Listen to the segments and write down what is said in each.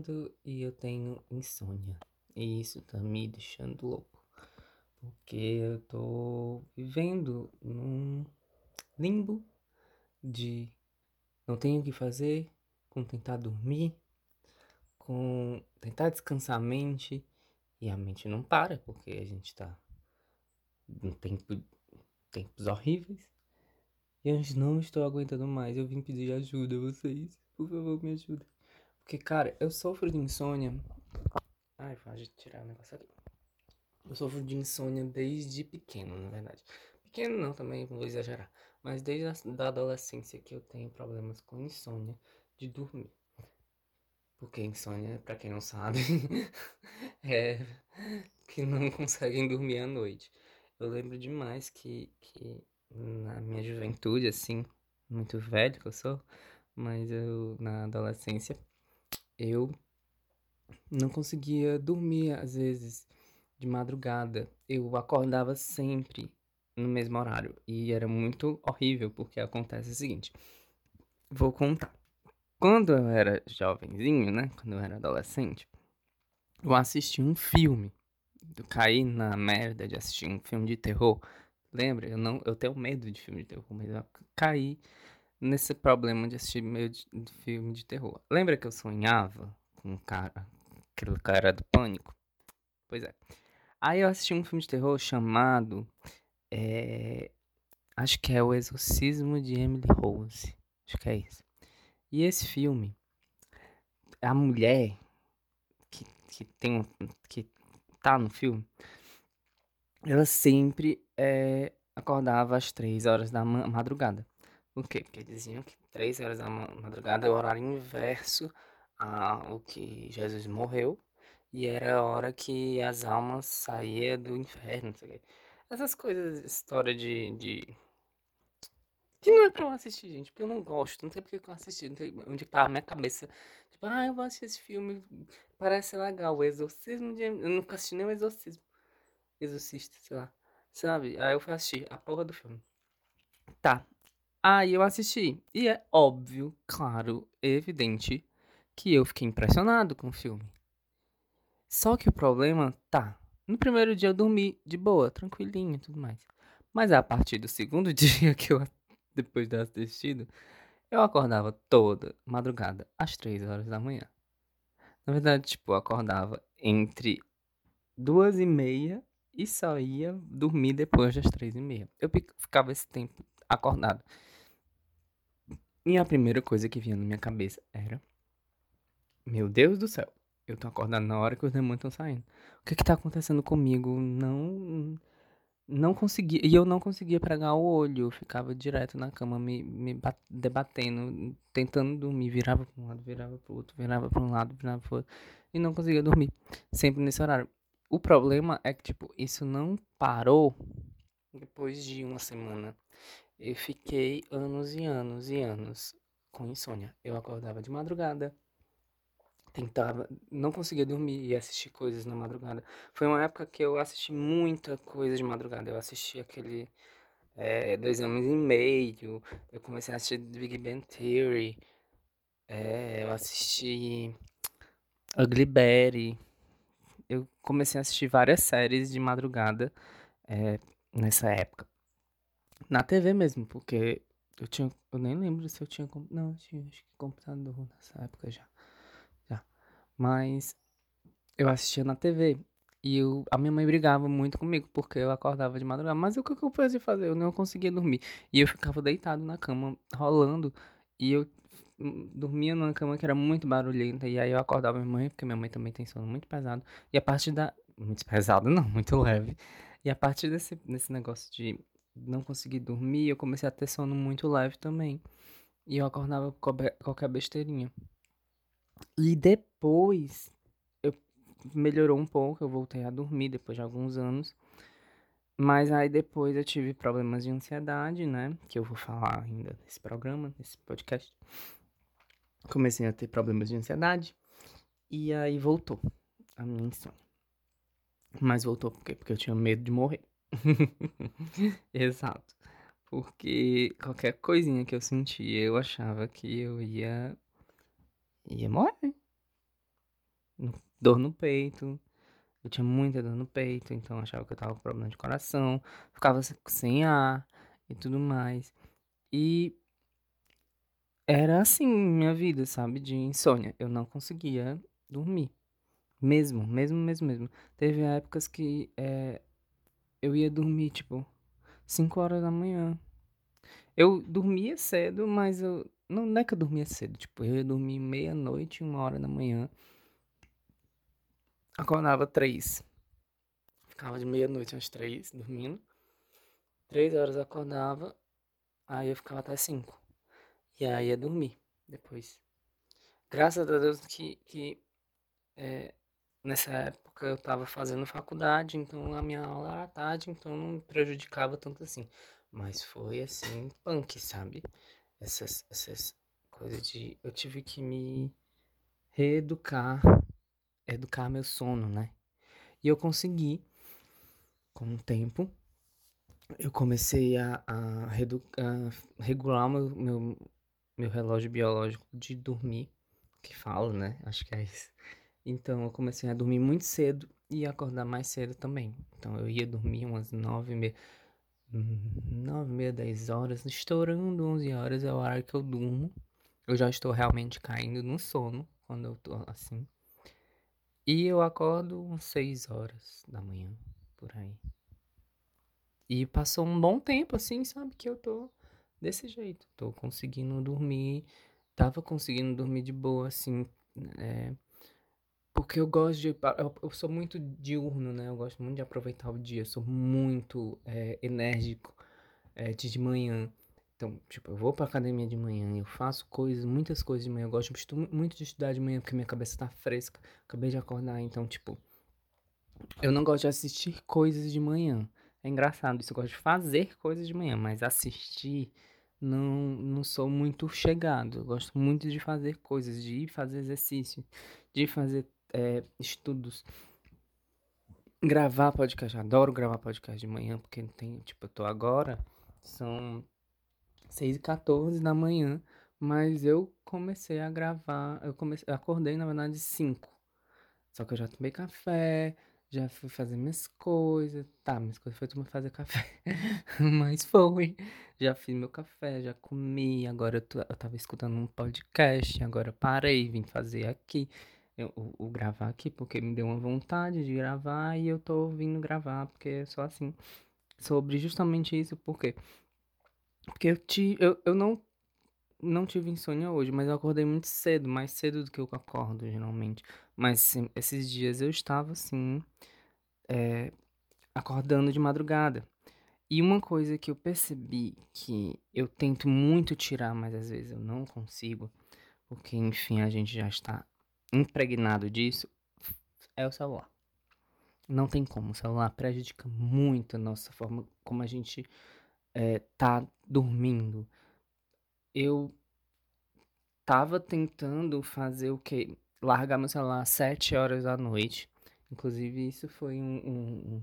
acordando e eu tenho insônia. E isso tá me deixando louco. Porque eu tô vivendo num limbo de não tenho o que fazer, com tentar dormir, com tentar descansar a mente. E a mente não para, porque a gente tá em tempo, tempos horríveis. E eu não estou aguentando mais. Eu vim pedir ajuda a vocês. Por favor, me ajudem. Porque, cara, eu sofro de insônia. Ai, pode tirar o negócio aqui. Eu sofro de insônia desde pequeno, na verdade. Pequeno não, também vou exagerar. Mas desde a da adolescência que eu tenho problemas com insônia de dormir. Porque insônia, pra quem não sabe, é que não conseguem dormir à noite. Eu lembro demais que, que na minha juventude, assim, muito velho que eu sou, mas eu, na adolescência, eu não conseguia dormir, às vezes, de madrugada. Eu acordava sempre no mesmo horário. E era muito horrível, porque acontece o seguinte. Vou contar. Quando eu era jovenzinho, né? Quando eu era adolescente, eu assisti um filme. Eu caí na merda de assistir um filme de terror Lembra? Eu não, eu tenho medo de filme de terror, mas eu caí nesse problema de assistir meio de, de filme de terror. Lembra que eu sonhava com um cara, aquele cara do pânico? Pois é. Aí eu assisti um filme de terror chamado. É, acho que é O Exorcismo de Emily Rose. Acho que é isso. E esse filme, a mulher que, que tem que tá no filme, ela sempre é, acordava às três horas da madrugada. Por quê? Porque diziam que três horas da madrugada é o horário inverso ao que Jesus morreu e era a hora que as almas saíam do inferno, o. Essas coisas, história de, de... Que não é pra eu assistir, gente, porque eu não gosto, não sei porque eu assisti, não sei onde tá a minha cabeça. Tipo, ah, eu vou assistir esse filme, parece legal, o Exorcismo de... Eu nunca assisti nem o Exorcismo. Exorcista, sei lá. Sabe? Aí eu fui assistir a porra do filme. Tá. Aí eu assisti. E é óbvio, claro, evidente que eu fiquei impressionado com o filme. Só que o problema tá. No primeiro dia eu dormi de boa, tranquilinho e tudo mais. Mas a partir do segundo dia que eu, depois de assistido, eu acordava toda madrugada, às três horas da manhã. Na verdade, tipo, eu acordava entre duas e meia e só ia dormir depois das três e meia. Eu ficava esse tempo acordado. E a primeira coisa que vinha na minha cabeça era: Meu Deus do céu, eu tô acordado na hora que os demônios estão saindo. O que que tá acontecendo comigo? Não. Não conseguia. E eu não conseguia pregar o olho. Eu ficava direto na cama, me, me debatendo, tentando dormir. Virava pra um lado, virava pro outro, virava pra um lado, virava pro outro. E não conseguia dormir. Sempre nesse horário. O problema é que, tipo, isso não parou depois de uma semana. Eu fiquei anos e anos e anos com insônia. Eu acordava de madrugada, tentava, não conseguia dormir e assistir coisas na madrugada. Foi uma época que eu assisti muita coisa de madrugada. Eu assisti aquele é, Dois Homens e Meio, eu comecei a assistir Big Bang Theory, é, eu assisti Ugly Betty eu comecei a assistir várias séries de madrugada é, nessa época. Na TV mesmo, porque eu tinha. Eu nem lembro se eu tinha. Não, eu tinha acho que computador nessa época já. Já. Mas eu assistia na TV. E eu, a minha mãe brigava muito comigo, porque eu acordava de madrugada. Mas o que eu fazia fazer? Eu não conseguia dormir. E eu ficava deitado na cama, rolando. E eu dormia numa cama que era muito barulhenta. E aí eu acordava minha mãe, porque minha mãe também tem sono muito pesado. E a partir da. Muito pesado, não, muito leve. E a partir desse, desse negócio de não conseguir dormir, eu comecei a ter sono muito leve também. E eu acordava com qualquer besteirinha. E depois eu melhorou um pouco, eu voltei a dormir depois de alguns anos. Mas aí depois eu tive problemas de ansiedade, né? Que eu vou falar ainda nesse programa, nesse podcast comecei a ter problemas de ansiedade. E aí voltou a minha insônia. Mas voltou por quê? Porque eu tinha medo de morrer. Exato. Porque qualquer coisinha que eu sentia, eu achava que eu ia. ia morrer. dor no peito. Eu tinha muita dor no peito, então achava que eu tava com problema de coração. Ficava sem ar e tudo mais. E era assim minha vida, sabe? De insônia. Eu não conseguia dormir. Mesmo, mesmo, mesmo, mesmo. Teve épocas que é, eu ia dormir, tipo, 5 horas da manhã. Eu dormia cedo, mas eu. Não, não é que eu dormia cedo, tipo, eu ia dormir meia-noite, uma hora da manhã. Acordava três. Ficava de meia-noite às três, dormindo. Três horas acordava, aí eu ficava até cinco. E aí ia dormir depois. Graças a Deus que, que é, nessa época eu estava fazendo faculdade, então a minha aula era tarde, então não me prejudicava tanto assim. Mas foi assim, punk, sabe? Essas, essas coisas de. Eu tive que me reeducar, educar meu sono, né? E eu consegui, com o tempo, eu comecei a, a, a regular meu, meu, meu relógio biológico de dormir, que falo, né? Acho que é isso. Então eu comecei a dormir muito cedo e acordar mais cedo também. Então eu ia dormir umas nove e meia, nove e meia, dez horas, estourando onze horas é o horário que eu durmo. Eu já estou realmente caindo no sono quando eu tô assim. E eu acordo umas seis horas da manhã, por aí. E passou um bom tempo assim, sabe, que eu tô desse jeito. Tô conseguindo dormir, tava conseguindo dormir de boa, assim, é, porque eu gosto de. Eu, sou muito diurno, né? Eu gosto muito de aproveitar o dia. Eu sou muito é, enérgico é, de, de manhã. Então, tipo, eu vou pra academia de manhã, eu faço coisas, muitas coisas de manhã. Eu gosto muito de estudar de manhã porque minha cabeça tá fresca. Acabei de acordar, então, tipo. Eu não gosto de assistir coisas de manhã. É engraçado isso, eu gosto de fazer coisas de manhã, mas assistir não, não sou muito chegado. Eu gosto muito de fazer coisas, de ir fazer exercício, de fazer é, estudos. Gravar podcast, adoro gravar podcast de manhã, porque tem, tipo, eu tô agora, são 6h14 da manhã, mas eu comecei a gravar, eu comecei, eu acordei na verdade 5. Só que eu já tomei café, já fui fazer minhas coisas. Tá, minhas coisas foi tomar fazer café. Mas foi. Já fiz meu café, já comi. Agora eu, tô, eu tava escutando um podcast. Agora parei, vim fazer aqui eu, o, gravar aqui, porque me deu uma vontade de gravar e eu tô vindo gravar, porque é só assim. Sobre justamente isso, por quê? Porque eu, te, eu, eu não, não tive insônia hoje, mas eu acordei muito cedo, mais cedo do que eu acordo, geralmente. Mas sim, esses dias eu estava, assim, é, acordando de madrugada. E uma coisa que eu percebi que eu tento muito tirar, mas às vezes eu não consigo, porque enfim a gente já está impregnado disso é o celular. Não tem como. O celular prejudica muito a nossa forma como a gente é, tá dormindo. Eu tava tentando fazer o que? Largar meu celular às 7 horas da noite. Inclusive, isso foi um,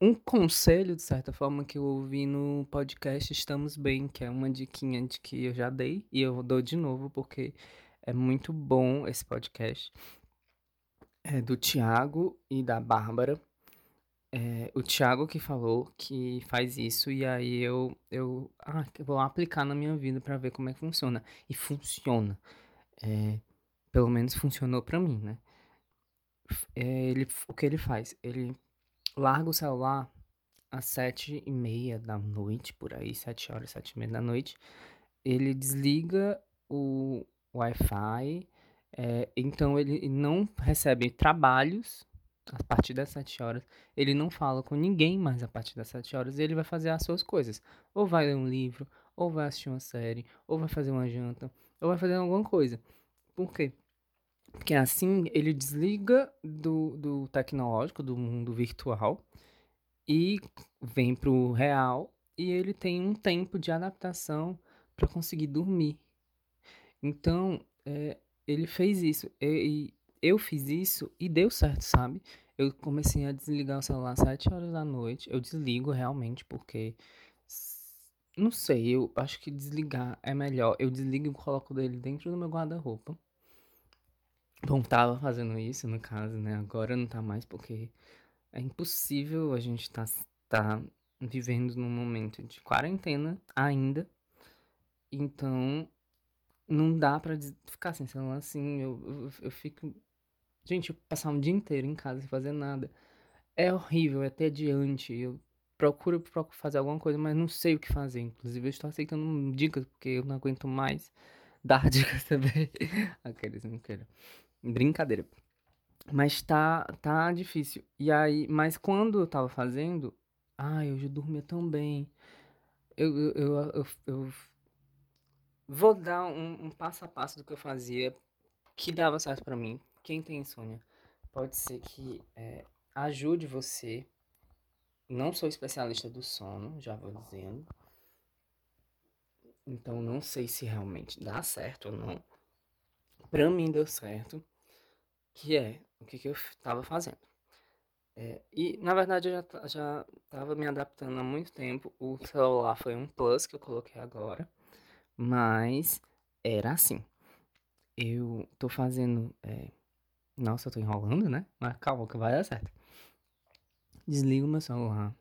um, um, conselho, de certa forma, que eu ouvi no podcast Estamos Bem, que é uma diquinha de que eu já dei e eu dou de novo, porque é muito bom esse podcast. É do Tiago e da Bárbara. É, o Thiago que falou que faz isso e aí eu eu, ah, eu vou aplicar na minha vida para ver como é que funciona. E funciona. É, pelo menos funcionou para mim né? É, ele o que ele faz? Ele larga o celular às sete e meia da noite por aí sete horas sete e meia da noite. Ele desliga o, Wi-Fi. É, então ele não recebe trabalhos a partir das 7 horas. Ele não fala com ninguém mais a partir das 7 horas. Ele vai fazer as suas coisas. Ou vai ler um livro, ou vai assistir uma série, ou vai fazer uma janta, ou vai fazer alguma coisa. Por quê? Porque assim ele desliga do, do tecnológico, do mundo virtual, e vem pro real. E ele tem um tempo de adaptação para conseguir dormir. Então, é, ele fez isso. E, eu fiz isso e deu certo, sabe? Eu comecei a desligar o celular às 7 horas da noite. Eu desligo realmente porque. Não sei, eu acho que desligar é melhor. Eu desligo e coloco dele dentro do meu guarda-roupa. Bom, tava fazendo isso no caso, né? Agora não tá mais porque é impossível a gente tá, tá vivendo num momento de quarentena ainda. Então, não dá pra ficar sem celular assim. Eu, eu, eu fico. Gente, eu passar um dia inteiro em casa sem fazer nada. É horrível, é tediante. Eu procuro, procuro fazer alguma coisa, mas não sei o que fazer. Inclusive, eu estou aceitando dicas porque eu não aguento mais dar dicas também. Aqueles não queiram. Brincadeira. Mas tá, tá difícil. E aí, mas quando eu tava fazendo, ai, eu já dormia tão bem. Eu, eu, eu, eu vou dar um, um, passo a passo do que eu fazia que dava certo para mim. Quem tem insônia, pode ser que é, ajude você. Não sou especialista do sono, já vou dizendo. Então não sei se realmente dá certo ou não. Pra mim deu certo. Que é o que, que eu estava fazendo. É, e na verdade eu já, já tava me adaptando há muito tempo. O celular foi um plus que eu coloquei agora. Mas era assim. Eu tô fazendo. É... Nossa, eu tô enrolando, né? Mas calma que vai dar certo. Desligo meu celular.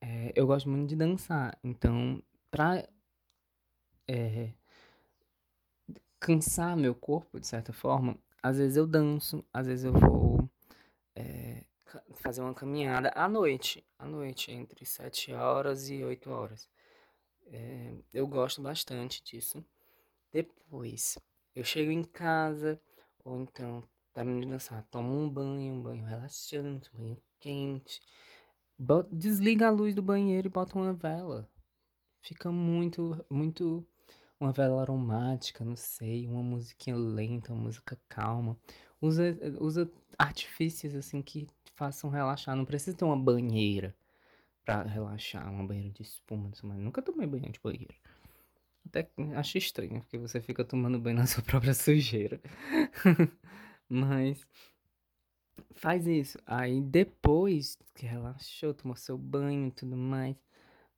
É, eu gosto muito de dançar. Então, pra é, cansar meu corpo, de certa forma, às vezes eu danço, às vezes eu vou é, fazer uma caminhada à noite, à noite, entre 7 horas e 8 horas. É, eu gosto bastante disso. Depois, eu chego em casa, ou então, termino de dançar, tomo um banho, um banho relaxante, um banho quente. desliga a luz do banheiro e bota uma vela. Fica muito, muito uma vela aromática, não sei, uma musiquinha lenta, uma música calma. Usa, usa artifícios assim que façam relaxar. Não precisa ter uma banheira pra relaxar, uma banheira de espuma, mas nunca tomei banho de banheiro. Até acho estranho, porque você fica tomando banho na sua própria sujeira. mas faz isso. Aí depois que relaxou, tomou seu banho e tudo mais,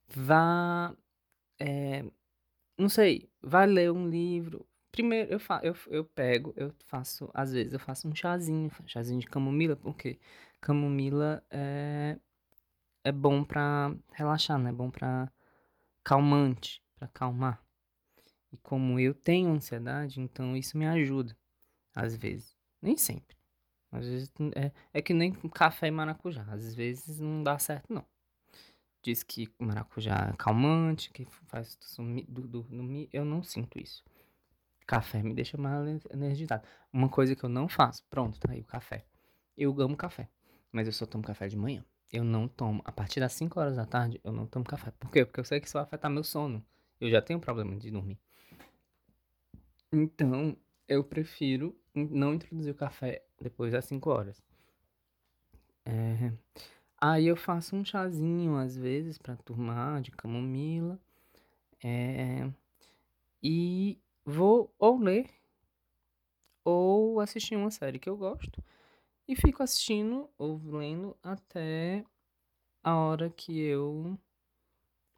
vá. É, não sei, vai ler um livro. Primeiro eu, fa eu, eu pego, eu faço, às vezes eu faço um chazinho, chazinho de camomila, porque camomila é, é bom pra relaxar, né? É bom pra calmante, pra acalmar. E como eu tenho ansiedade, então isso me ajuda, às vezes. Nem sempre. Às vezes é, é que nem café e maracujá. Às vezes não dá certo, não diz que maracujá é calmante, que faz dormir. Eu não sinto isso. Café me deixa mais energizado. Uma coisa que eu não faço, pronto, tá aí o café. Eu amo café, mas eu só tomo café de manhã. Eu não tomo, a partir das 5 horas da tarde, eu não tomo café. Por quê? Porque eu sei que isso vai afetar meu sono. Eu já tenho problema de dormir. Então, eu prefiro não introduzir o café depois das 5 horas. É, Aí eu faço um chazinho às vezes para turmar de camomila. É, e vou ou ler ou assistir uma série que eu gosto. E fico assistindo ou lendo até a hora que eu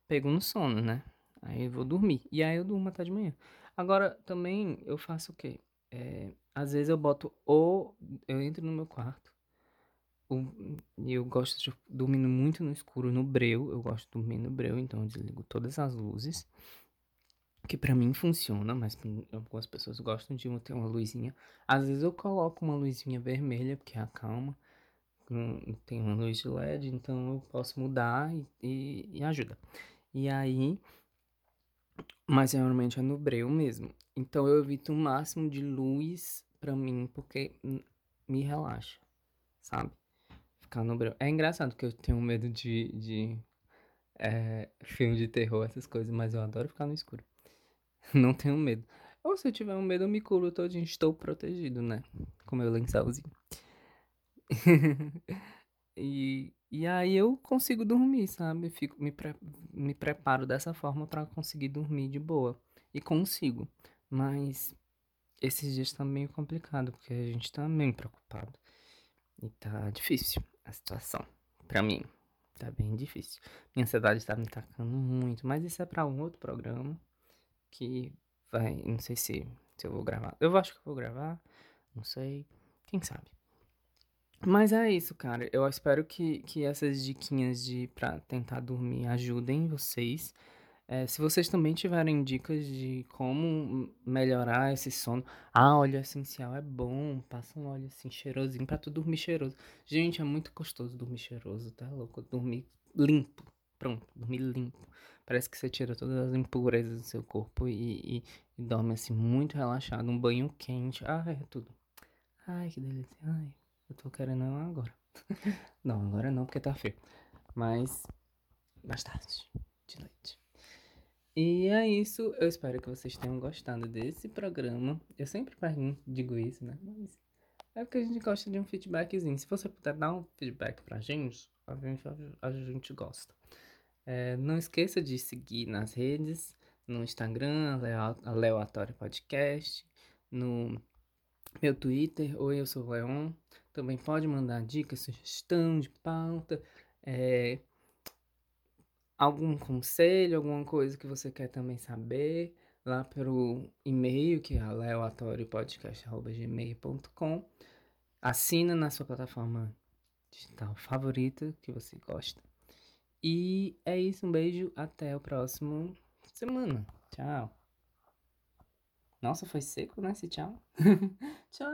pego no sono, né? Aí eu vou dormir. E aí eu durmo até de manhã. Agora, também eu faço o quê? É, às vezes eu boto ou eu entro no meu quarto eu gosto de dormir muito no escuro, no breu. Eu gosto de dormir no breu, então eu desligo todas as luzes. Que para mim funciona, mas algumas pessoas gostam de ter uma luzinha. Às vezes eu coloco uma luzinha vermelha, porque acalma. Tem uma luz de LED, então eu posso mudar e, e, e ajuda. E aí. Mas geralmente é no breu mesmo. Então eu evito o máximo de luz pra mim, porque me relaxa, sabe? Ficar no breu. É engraçado que eu tenho medo de, de é, filme de terror, essas coisas, mas eu adoro ficar no escuro. Não tenho medo. Ou se eu tiver um medo, eu me curo todinho, estou protegido, né? Com meu lençolzinho. e, e aí eu consigo dormir, sabe? Fico, me, pre, me preparo dessa forma para conseguir dormir de boa. E consigo. Mas esses dias tá meio complicado, porque a gente tá meio preocupado. E tá difícil a situação. Pra mim, tá bem difícil. Minha ansiedade tá me atacando muito, mas isso é pra um outro programa que vai, não sei se, se eu vou gravar. Eu acho que eu vou gravar, Não sei. Quem sabe? Mas é isso, cara. Eu espero que, que essas diquinhas de pra tentar dormir ajudem vocês. É, se vocês também tiverem dicas de como melhorar esse sono. Ah, óleo essencial é bom. Passa um óleo assim cheirosinho pra tu dormir cheiroso. Gente, é muito gostoso dormir cheiroso, tá louco? Dormir limpo. Pronto, dormir limpo. Parece que você tira todas as impurezas do seu corpo e, e, e dorme assim muito relaxado. Um banho quente. Ah, é tudo. Ai, que delícia. Ai. Eu tô querendo agora. não, agora não, porque tá frio. Mas mais tarde, de noite. E é isso. Eu espero que vocês tenham gostado desse programa. Eu sempre digo isso, né? Mas é porque a gente gosta de um feedbackzinho. Se você puder dar um feedback pra gente, a gente, a gente gosta. É, não esqueça de seguir nas redes, no Instagram, Aleatório Podcast, no meu Twitter, ou eu sou o Leon. Também pode mandar dicas, sugestão de pauta, é, algum conselho, alguma coisa que você quer também saber, lá pelo e-mail, que é aleatóriopodcast.gmail.com. Assina na sua plataforma digital favorita que você gosta. E é isso, um beijo, até o próximo semana. Tchau. Nossa, foi seco, né? Esse tchau. tchau.